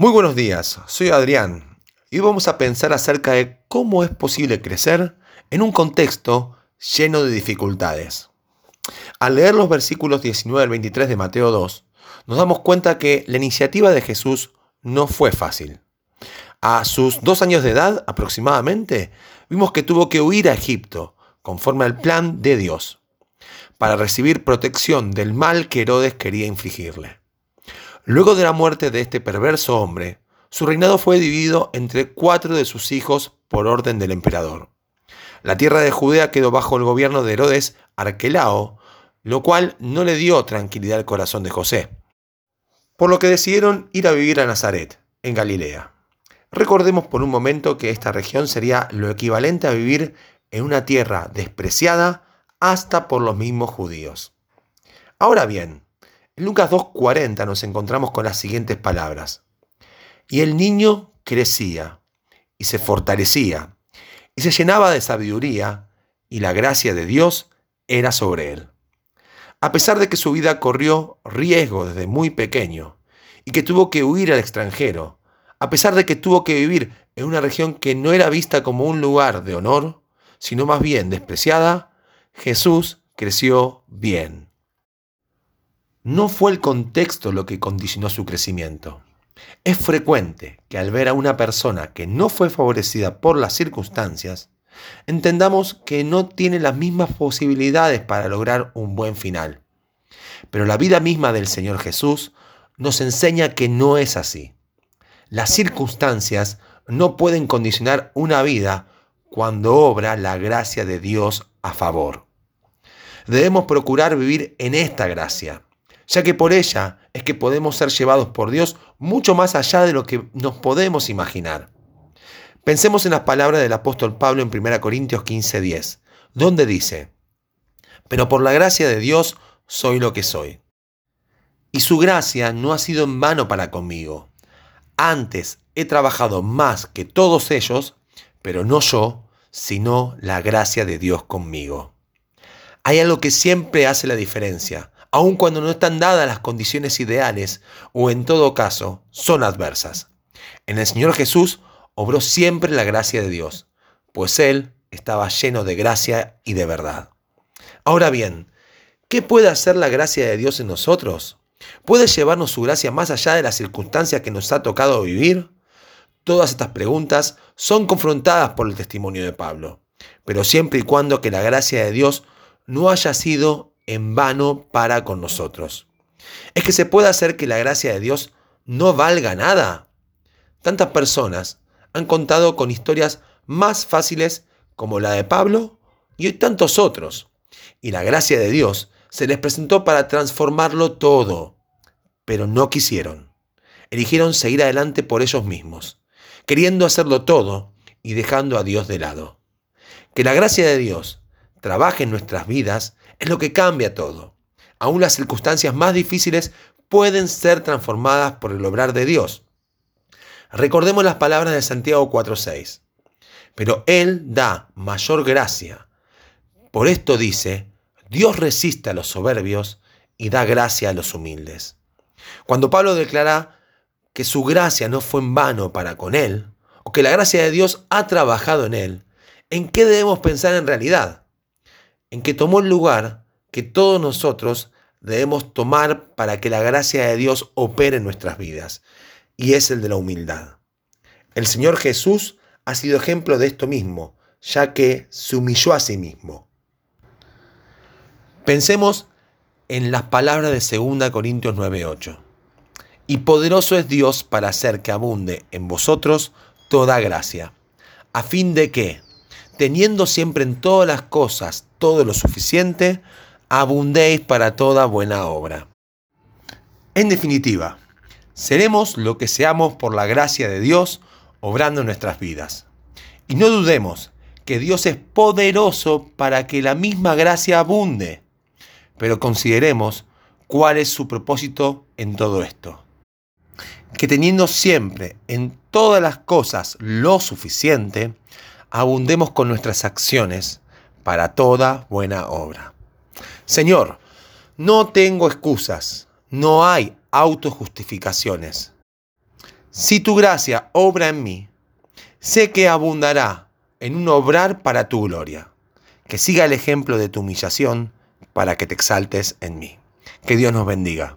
Muy buenos días, soy Adrián y hoy vamos a pensar acerca de cómo es posible crecer en un contexto lleno de dificultades. Al leer los versículos 19 al 23 de Mateo 2, nos damos cuenta que la iniciativa de Jesús no fue fácil. A sus dos años de edad aproximadamente, vimos que tuvo que huir a Egipto, conforme al plan de Dios, para recibir protección del mal que Herodes quería infligirle. Luego de la muerte de este perverso hombre, su reinado fue dividido entre cuatro de sus hijos por orden del emperador. La tierra de Judea quedó bajo el gobierno de Herodes Arquelao, lo cual no le dio tranquilidad al corazón de José, por lo que decidieron ir a vivir a Nazaret, en Galilea. Recordemos por un momento que esta región sería lo equivalente a vivir en una tierra despreciada hasta por los mismos judíos. Ahora bien, en Lucas 2.40 nos encontramos con las siguientes palabras. Y el niño crecía y se fortalecía y se llenaba de sabiduría y la gracia de Dios era sobre él. A pesar de que su vida corrió riesgo desde muy pequeño y que tuvo que huir al extranjero, a pesar de que tuvo que vivir en una región que no era vista como un lugar de honor, sino más bien despreciada, Jesús creció bien. No fue el contexto lo que condicionó su crecimiento. Es frecuente que al ver a una persona que no fue favorecida por las circunstancias, entendamos que no tiene las mismas posibilidades para lograr un buen final. Pero la vida misma del Señor Jesús nos enseña que no es así. Las circunstancias no pueden condicionar una vida cuando obra la gracia de Dios a favor. Debemos procurar vivir en esta gracia, ya que por ella es que podemos ser llevados por Dios mucho más allá de lo que nos podemos imaginar. Pensemos en las palabras del apóstol Pablo en 1 Corintios 15:10, donde dice, Pero por la gracia de Dios soy lo que soy. Y su gracia no ha sido en vano para conmigo. Antes he trabajado más que todos ellos, pero no yo, sino la gracia de Dios conmigo. Hay algo que siempre hace la diferencia, aun cuando no están dadas las condiciones ideales o en todo caso son adversas. En el Señor Jesús obró siempre la gracia de Dios, pues Él estaba lleno de gracia y de verdad. Ahora bien, ¿qué puede hacer la gracia de Dios en nosotros? ¿Puede llevarnos su gracia más allá de las circunstancias que nos ha tocado vivir? Todas estas preguntas son confrontadas por el testimonio de Pablo, pero siempre y cuando que la gracia de Dios no haya sido en vano para con nosotros. Es que se puede hacer que la gracia de Dios no valga nada. Tantas personas han contado con historias más fáciles como la de Pablo y tantos otros. Y la gracia de Dios se les presentó para transformarlo todo, pero no quisieron. Eligieron seguir adelante por ellos mismos, queriendo hacerlo todo y dejando a Dios de lado. Que la gracia de Dios trabaje en nuestras vidas es lo que cambia todo. Aún las circunstancias más difíciles pueden ser transformadas por el obrar de Dios. Recordemos las palabras de Santiago 4:6. Pero Él da mayor gracia. Por esto dice, Dios resiste a los soberbios y da gracia a los humildes. Cuando Pablo declara que su gracia no fue en vano para con él, o que la gracia de Dios ha trabajado en él, ¿en qué debemos pensar en realidad? En que tomó el lugar que todos nosotros debemos tomar para que la gracia de Dios opere en nuestras vidas, y es el de la humildad. El Señor Jesús ha sido ejemplo de esto mismo, ya que se humilló a sí mismo. Pensemos en las palabras de 2 Corintios 9:8. Y poderoso es Dios para hacer que abunde en vosotros toda gracia, a fin de que, teniendo siempre en todas las cosas todo lo suficiente, abundéis para toda buena obra. En definitiva, seremos lo que seamos por la gracia de Dios obrando en nuestras vidas. Y no dudemos que Dios es poderoso para que la misma gracia abunde pero consideremos cuál es su propósito en todo esto. Que teniendo siempre en todas las cosas lo suficiente, abundemos con nuestras acciones para toda buena obra. Señor, no tengo excusas, no hay autojustificaciones. Si tu gracia obra en mí, sé que abundará en un obrar para tu gloria. Que siga el ejemplo de tu humillación para que te exaltes en mí. Que Dios nos bendiga.